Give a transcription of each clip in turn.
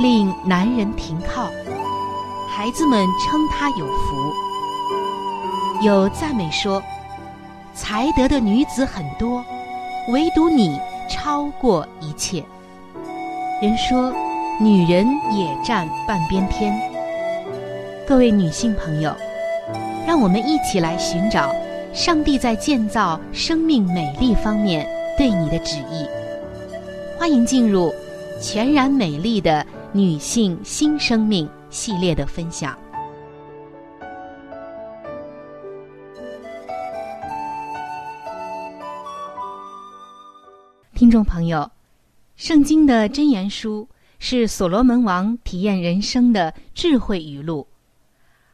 令男人停靠，孩子们称他有福。有赞美说，才德的女子很多，唯独你超过一切。人说，女人也占半边天。各位女性朋友，让我们一起来寻找上帝在建造生命美丽方面对你的旨意。欢迎进入全然美丽的。女性新生命系列的分享，听众朋友，圣经的箴言书是所罗门王体验人生的智慧语录，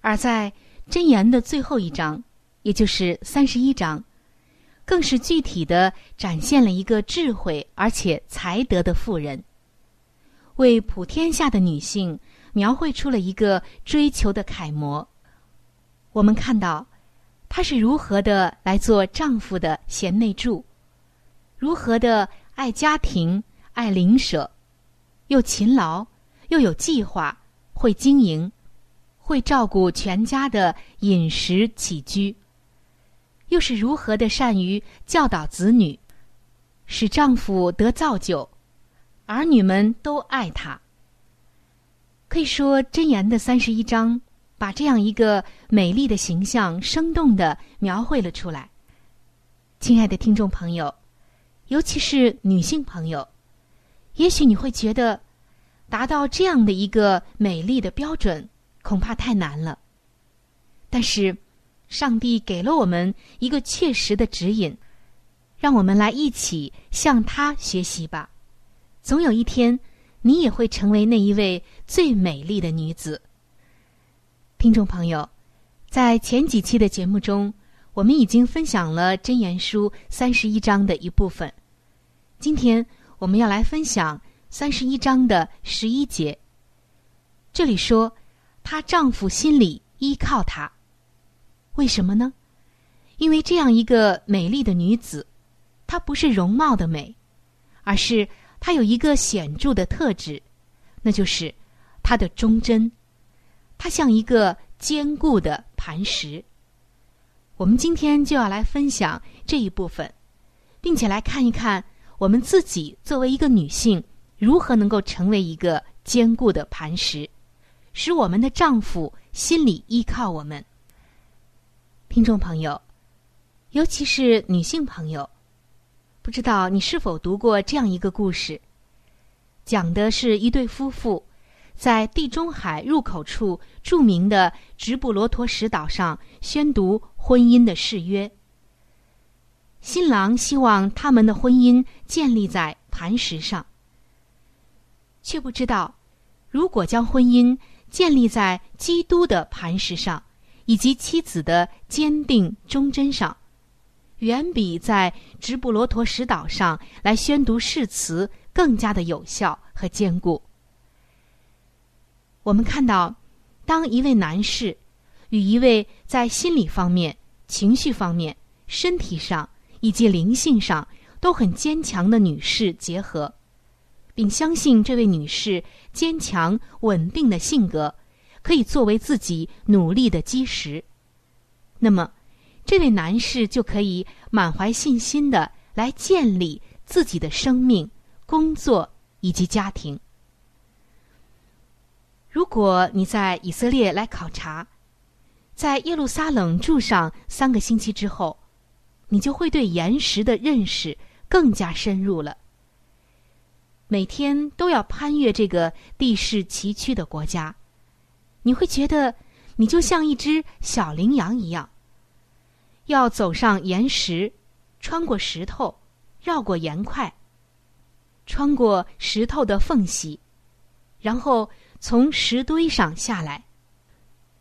而在箴言的最后一章，也就是三十一章，更是具体的展现了一个智慧而且才德的妇人。为普天下的女性描绘出了一个追求的楷模。我们看到，她是如何的来做丈夫的贤内助，如何的爱家庭、爱邻舍，又勤劳，又有计划，会经营，会照顾全家的饮食起居，又是如何的善于教导子女，使丈夫得造就。儿女们都爱他。可以说，箴言的三十一章把这样一个美丽的形象生动的描绘了出来。亲爱的听众朋友，尤其是女性朋友，也许你会觉得达到这样的一个美丽的标准恐怕太难了。但是，上帝给了我们一个确实的指引，让我们来一起向他学习吧。总有一天，你也会成为那一位最美丽的女子。听众朋友，在前几期的节目中，我们已经分享了《真言书》三十一章的一部分。今天我们要来分享三十一章的十一节。这里说，她丈夫心里依靠她，为什么呢？因为这样一个美丽的女子，她不是容貌的美，而是。它有一个显著的特质，那就是它的忠贞。它像一个坚固的磐石。我们今天就要来分享这一部分，并且来看一看我们自己作为一个女性，如何能够成为一个坚固的磐石，使我们的丈夫心里依靠我们。听众朋友，尤其是女性朋友，不知道你是否读过这样一个故事？讲的是一对夫妇在地中海入口处著名的直布罗陀石岛上宣读婚姻的誓约。新郎希望他们的婚姻建立在磐石上，却不知道，如果将婚姻建立在基督的磐石上。以及妻子的坚定忠贞上，远比在直布罗陀石岛上来宣读誓词更加的有效和坚固。我们看到，当一位男士与一位在心理方面、情绪方面、身体上以及灵性上都很坚强的女士结合，并相信这位女士坚强稳定的性格。可以作为自己努力的基石，那么，这位男士就可以满怀信心的来建立自己的生命、工作以及家庭。如果你在以色列来考察，在耶路撒冷住上三个星期之后，你就会对岩石的认识更加深入了。每天都要攀越这个地势崎岖的国家。你会觉得，你就像一只小羚羊一样，要走上岩石，穿过石头，绕过岩块，穿过石头的缝隙，然后从石堆上下来。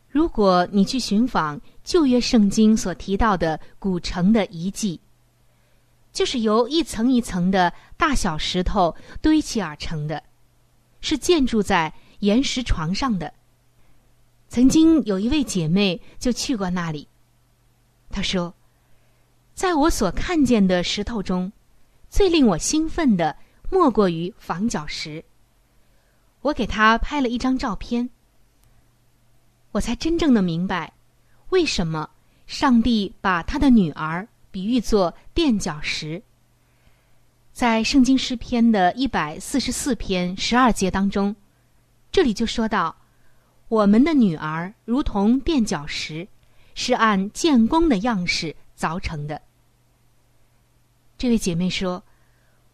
如果你去寻访旧约圣经所提到的古城的遗迹，就是由一层一层的大小石头堆砌而成的，是建筑在岩石床上的。曾经有一位姐妹就去过那里。他说：“在我所看见的石头中，最令我兴奋的莫过于房角石。我给他拍了一张照片，我才真正的明白，为什么上帝把他的女儿比喻作垫脚石。在圣经诗篇的一百四十四篇十二节当中，这里就说到。”我们的女儿如同垫脚石，是按建工的样式凿成的。这位姐妹说：“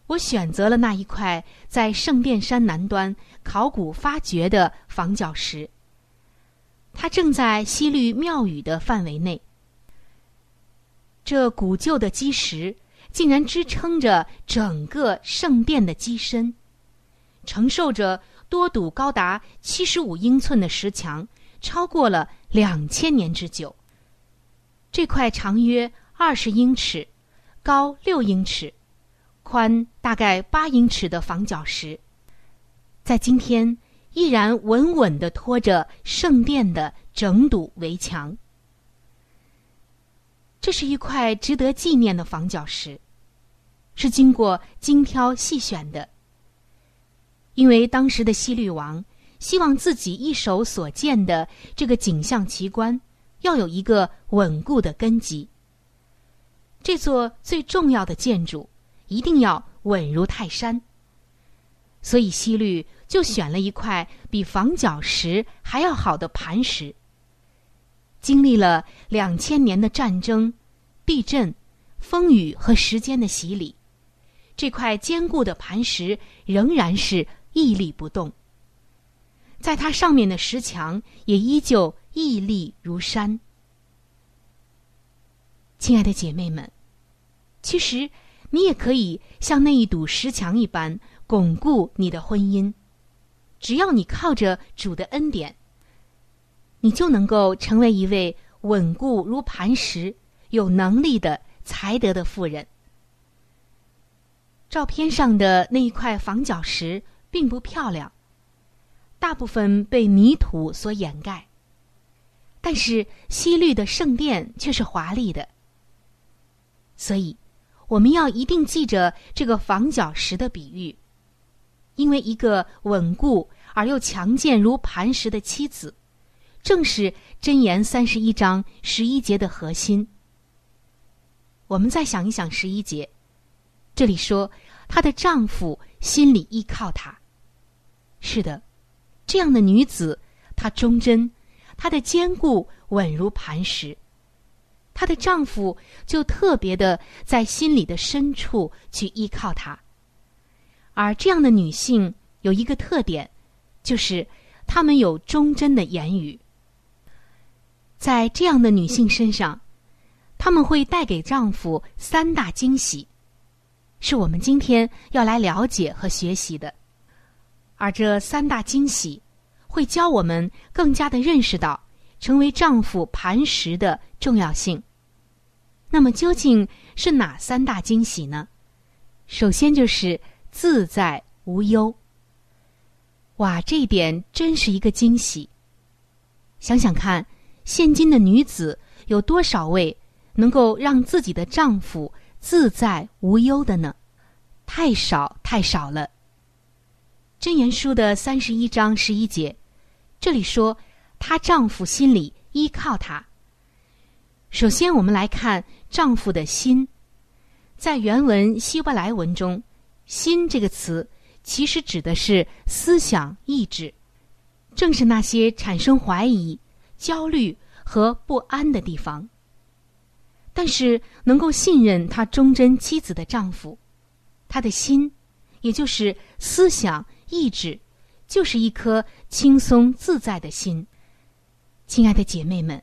我选择了那一块在圣殿山南端考古发掘的房角石，它正在西律庙宇的范围内。这古旧的基石竟然支撑着整个圣殿的机身，承受着。”多堵高达七十五英寸的石墙，超过了两千年之久。这块长约二十英尺、高六英尺、宽大概八英尺的房角石，在今天依然稳稳地托着圣殿的整堵围墙。这是一块值得纪念的房角石，是经过精挑细选的。因为当时的西律王希望自己一手所建的这个景象奇观要有一个稳固的根基，这座最重要的建筑一定要稳如泰山。所以西律就选了一块比房角石还要好的磐石。经历了两千年的战争、地震、风雨和时间的洗礼，这块坚固的磐石仍然是。屹立不动，在它上面的石墙也依旧屹立如山。亲爱的姐妹们，其实你也可以像那一堵石墙一般巩固你的婚姻，只要你靠着主的恩典，你就能够成为一位稳固如磐石、有能力的才德的妇人。照片上的那一块房角石。并不漂亮，大部分被泥土所掩盖。但是西律的圣殿却是华丽的，所以我们要一定记着这个房角石的比喻，因为一个稳固而又强健如磐石的妻子，正是箴言三十一章十一节的核心。我们再想一想十一节，这里说她的丈夫心里依靠她。是的，这样的女子，她忠贞，她的坚固稳如磐石。她的丈夫就特别的在心里的深处去依靠她。而这样的女性有一个特点，就是她们有忠贞的言语。在这样的女性身上，她们会带给丈夫三大惊喜，是我们今天要来了解和学习的。而这三大惊喜，会教我们更加的认识到成为丈夫磐石的重要性。那么究竟是哪三大惊喜呢？首先就是自在无忧。哇，这一点真是一个惊喜！想想看，现今的女子有多少位能够让自己的丈夫自在无忧的呢？太少，太少了。箴言书的三十一章十一节，这里说她丈夫心里依靠她。首先，我们来看丈夫的心，在原文希伯来文中，“心”这个词其实指的是思想意志，正是那些产生怀疑、焦虑和不安的地方。但是，能够信任他忠贞妻子的丈夫，他的心，也就是思想。意志，就是一颗轻松自在的心。亲爱的姐妹们，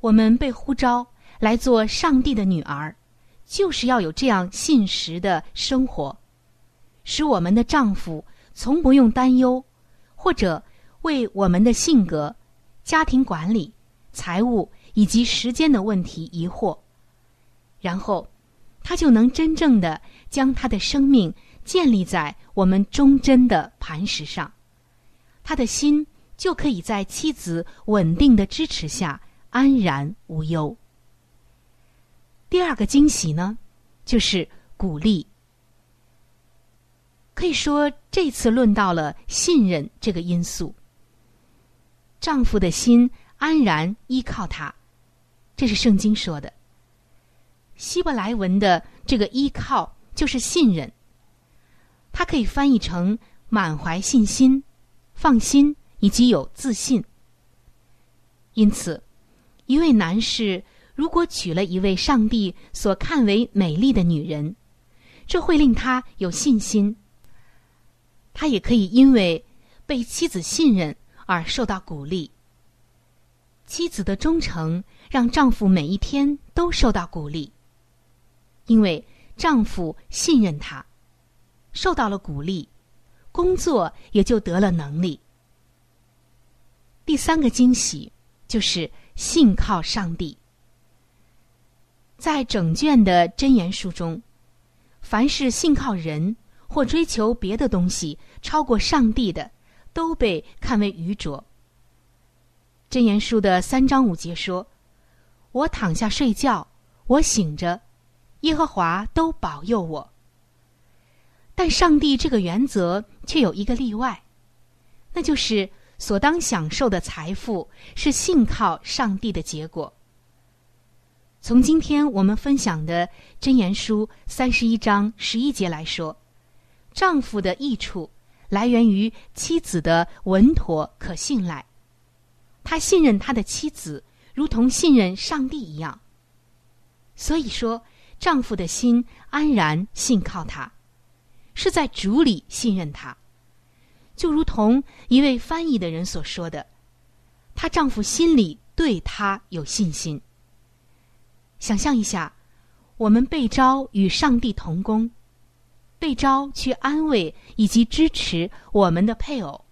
我们被呼召来做上帝的女儿，就是要有这样信实的生活，使我们的丈夫从不用担忧，或者为我们的性格、家庭管理、财务以及时间的问题疑惑，然后他就能真正的将他的生命。建立在我们忠贞的磐石上，他的心就可以在妻子稳定的支持下安然无忧。第二个惊喜呢，就是鼓励。可以说，这次论到了信任这个因素。丈夫的心安然依靠他，这是圣经说的。希伯来文的这个依靠就是信任。它可以翻译成满怀信心、放心以及有自信。因此，一位男士如果娶了一位上帝所看为美丽的女人，这会令他有信心。他也可以因为被妻子信任而受到鼓励。妻子的忠诚让丈夫每一天都受到鼓励，因为丈夫信任他。受到了鼓励，工作也就得了能力。第三个惊喜就是信靠上帝。在整卷的真言书中，凡是信靠人或追求别的东西超过上帝的，都被看为愚拙。真言书的三章五节说：“我躺下睡觉，我醒着，耶和华都保佑我。”但上帝这个原则却有一个例外，那就是所当享受的财富是信靠上帝的结果。从今天我们分享的箴言书三十一章十一节来说，丈夫的益处来源于妻子的稳妥可信赖，他信任他的妻子，如同信任上帝一样。所以说，丈夫的心安然信靠他。是在主里信任他，就如同一位翻译的人所说的，她丈夫心里对她有信心。想象一下，我们被召与上帝同工，被召去安慰以及支持我们的配偶，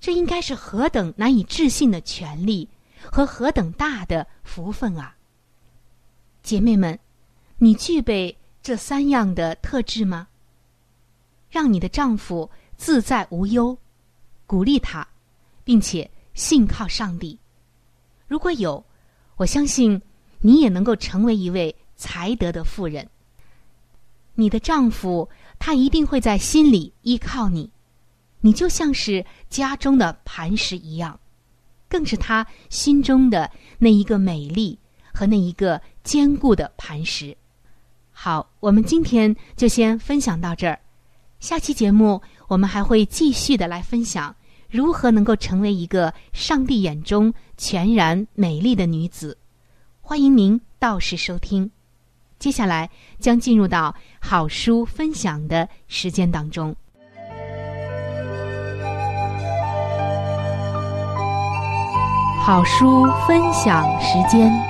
这应该是何等难以置信的权利和何等大的福分啊！姐妹们，你具备这三样的特质吗？让你的丈夫自在无忧，鼓励他，并且信靠上帝。如果有，我相信你也能够成为一位才德的妇人。你的丈夫他一定会在心里依靠你，你就像是家中的磐石一样，更是他心中的那一个美丽和那一个坚固的磐石。好，我们今天就先分享到这儿。下期节目，我们还会继续的来分享如何能够成为一个上帝眼中全然美丽的女子。欢迎您到时收听。接下来将进入到好书分享的时间当中。好书分享时间。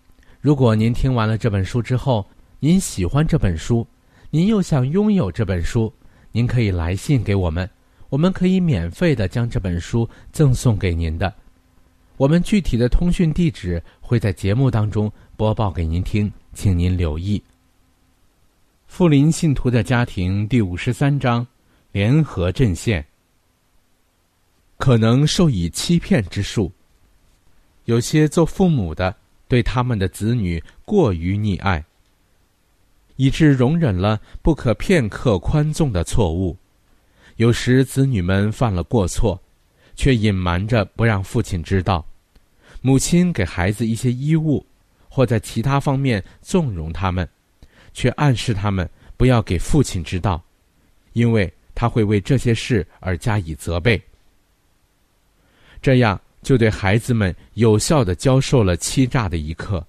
如果您听完了这本书之后，您喜欢这本书，您又想拥有这本书，您可以来信给我们，我们可以免费的将这本书赠送给您的。我们具体的通讯地址会在节目当中播报给您听，请您留意。富林信徒的家庭第五十三章：联合阵线。可能受以欺骗之术。有些做父母的对他们的子女过于溺爱，以致容忍了不可片刻宽纵的错误。有时子女们犯了过错，却隐瞒着不让父亲知道。母亲给孩子一些衣物，或在其他方面纵容他们。却暗示他们不要给父亲知道，因为他会为这些事而加以责备。这样就对孩子们有效的教授了欺诈的一课。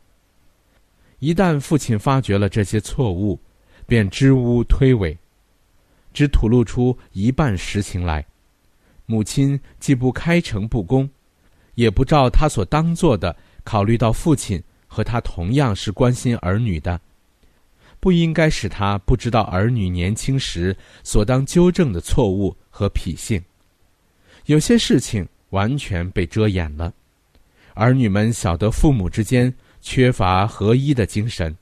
一旦父亲发觉了这些错误，便支吾推诿，只吐露出一半实情来。母亲既不开诚布公，也不照他所当做的考虑到父亲和他同样是关心儿女的。不应该使他不知道儿女年轻时所当纠正的错误和脾性，有些事情完全被遮掩了。儿女们晓得父母之间缺乏合一的精神，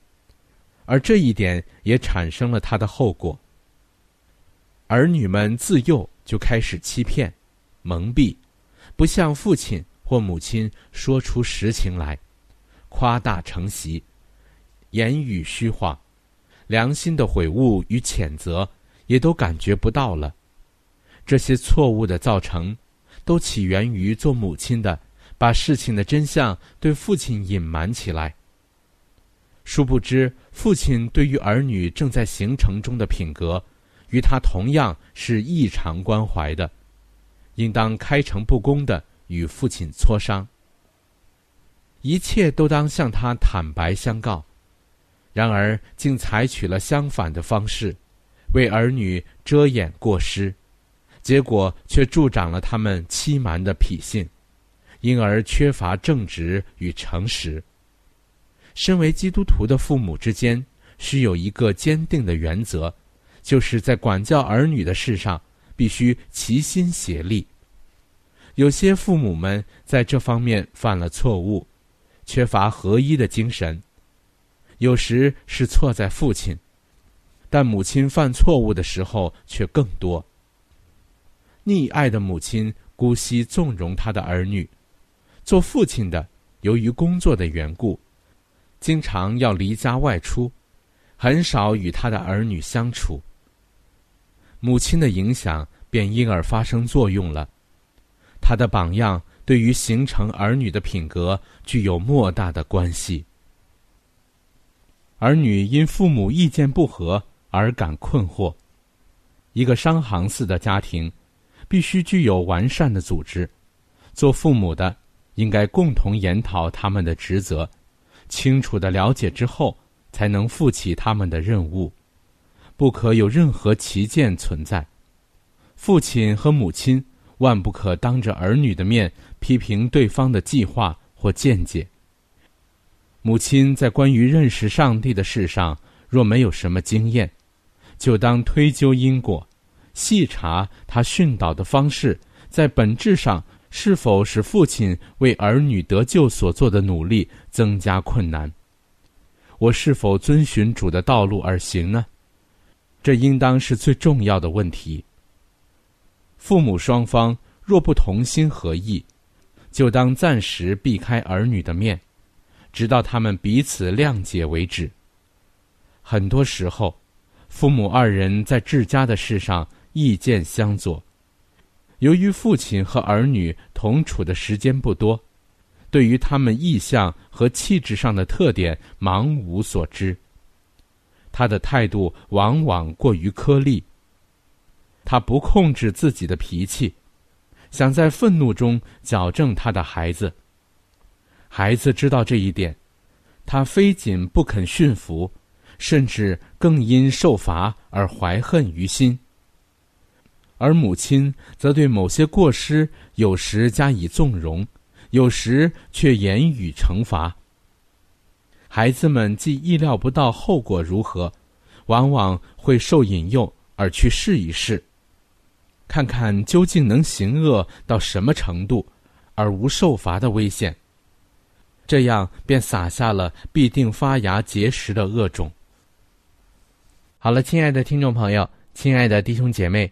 而这一点也产生了他的后果。儿女们自幼就开始欺骗、蒙蔽，不向父亲或母亲说出实情来，夸大成习，言语虚化。良心的悔悟与谴责，也都感觉不到了。这些错误的造成，都起源于做母亲的把事情的真相对父亲隐瞒起来。殊不知，父亲对于儿女正在形成中的品格，与他同样是异常关怀的，应当开诚布公的与父亲磋商。一切都当向他坦白相告。然而，竟采取了相反的方式，为儿女遮掩过失，结果却助长了他们欺瞒的脾性，因而缺乏正直与诚实。身为基督徒的父母之间，需有一个坚定的原则，就是在管教儿女的事上，必须齐心协力。有些父母们在这方面犯了错误，缺乏合一的精神。有时是错在父亲，但母亲犯错误的时候却更多。溺爱的母亲姑息纵容他的儿女，做父亲的由于工作的缘故，经常要离家外出，很少与他的儿女相处。母亲的影响便因而发生作用了，他的榜样对对于形成儿女的品格具有莫大的关系。儿女因父母意见不合而感困惑，一个商行似的家庭，必须具有完善的组织。做父母的应该共同研讨他们的职责，清楚的了解之后，才能负起他们的任务，不可有任何歧见存在。父亲和母亲万不可当着儿女的面批评对方的计划或见解。母亲在关于认识上帝的事上，若没有什么经验，就当推究因果，细查他训导的方式，在本质上是否使父亲为儿女得救所做的努力增加困难。我是否遵循主的道路而行呢？这应当是最重要的问题。父母双方若不同心合意，就当暂时避开儿女的面。直到他们彼此谅解为止。很多时候，父母二人在治家的事上意见相左。由于父亲和儿女同处的时间不多，对于他们意向和气质上的特点茫无所知。他的态度往往过于苛利。他不控制自己的脾气，想在愤怒中矫正他的孩子。孩子知道这一点，他非仅不肯驯服，甚至更因受罚而怀恨于心。而母亲则对某些过失，有时加以纵容，有时却言语惩罚。孩子们既意料不到后果如何，往往会受引诱而去试一试，看看究竟能行恶到什么程度，而无受罚的危险。这样便撒下了必定发芽结实的恶种。好了，亲爱的听众朋友，亲爱的弟兄姐妹，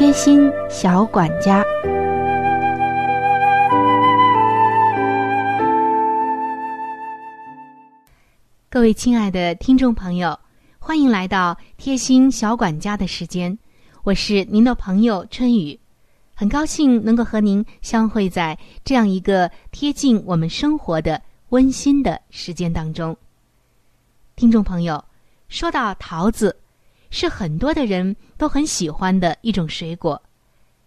贴心小管家，各位亲爱的听众朋友，欢迎来到贴心小管家的时间。我是您的朋友春雨，很高兴能够和您相会在这样一个贴近我们生活的温馨的时间当中。听众朋友，说到桃子。是很多的人都很喜欢的一种水果，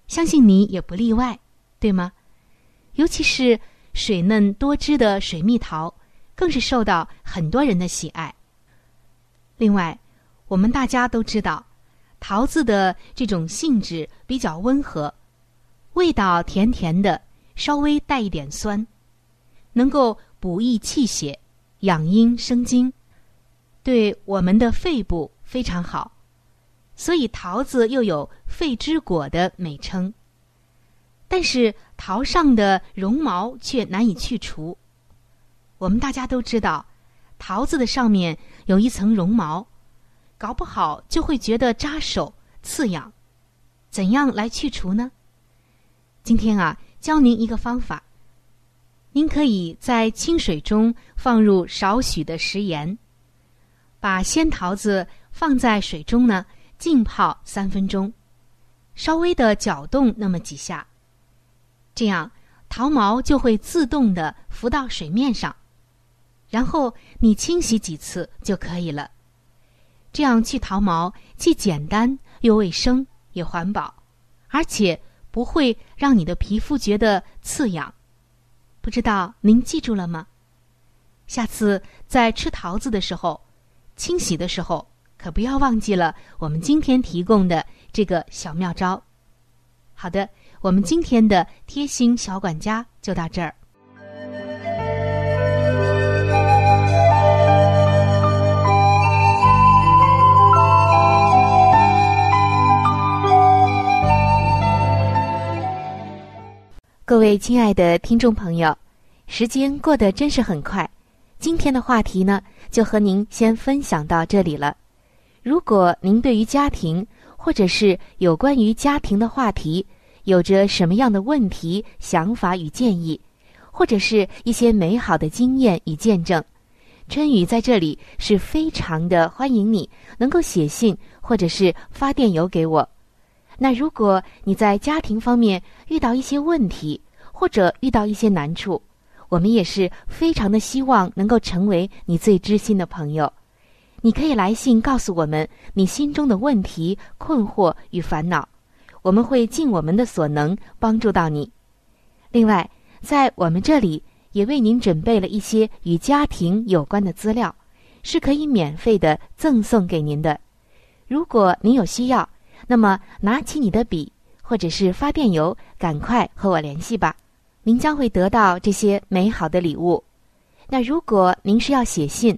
相信你也不例外，对吗？尤其是水嫩多汁的水蜜桃，更是受到很多人的喜爱。另外，我们大家都知道，桃子的这种性质比较温和，味道甜甜的，稍微带一点酸，能够补益气血、养阴生津，对我们的肺部非常好。所以桃子又有“肺之果”的美称，但是桃上的绒毛却难以去除。我们大家都知道，桃子的上面有一层绒毛，搞不好就会觉得扎手、刺痒。怎样来去除呢？今天啊，教您一个方法。您可以在清水中放入少许的食盐，把鲜桃子放在水中呢。浸泡三分钟，稍微的搅动那么几下，这样桃毛就会自动的浮到水面上，然后你清洗几次就可以了。这样去桃毛既简单又卫生也环保，而且不会让你的皮肤觉得刺痒。不知道您记住了吗？下次在吃桃子的时候，清洗的时候，可不要忘记了我们今天提供的这个小妙招。好的，我们今天的贴心小管家就到这儿。各位亲爱的听众朋友，时间过得真是很快。今天的话题呢，就和您先分享到这里了。如果您对于家庭，或者是有关于家庭的话题，有着什么样的问题、想法与建议，或者是一些美好的经验与见证，春雨在这里是非常的欢迎你能够写信或者是发电邮给我。那如果你在家庭方面遇到一些问题，或者遇到一些难处，我们也是非常的希望能够成为你最知心的朋友。你可以来信告诉我们你心中的问题、困惑与烦恼，我们会尽我们的所能帮助到你。另外，在我们这里也为您准备了一些与家庭有关的资料，是可以免费的赠送给您的。如果您有需要，那么，拿起你的笔，或者是发电邮，赶快和我联系吧。您将会得到这些美好的礼物。那如果您是要写信，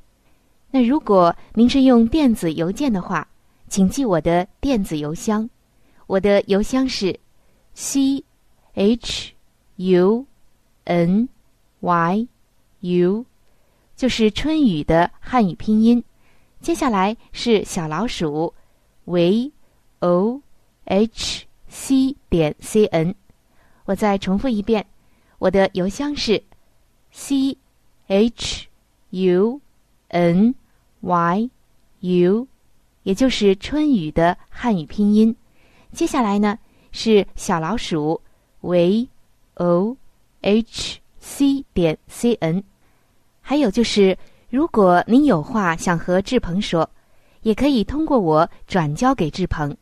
那如果您是用电子邮件的话，请记我的电子邮箱，我的邮箱是 c h u n y u，就是春雨的汉语拼音。接下来是小老鼠 v。o h c 点 c n，我再重复一遍，我的邮箱是 c h u n y u，也就是春雨的汉语拼音。接下来呢是小老鼠 v o h c 点 c n，还有就是，如果您有话想和志鹏说，也可以通过我转交给志鹏。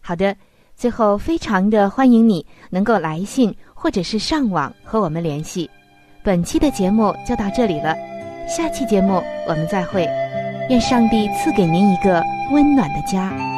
好的，最后非常的欢迎你能够来信或者是上网和我们联系。本期的节目就到这里了，下期节目我们再会。愿上帝赐给您一个温暖的家。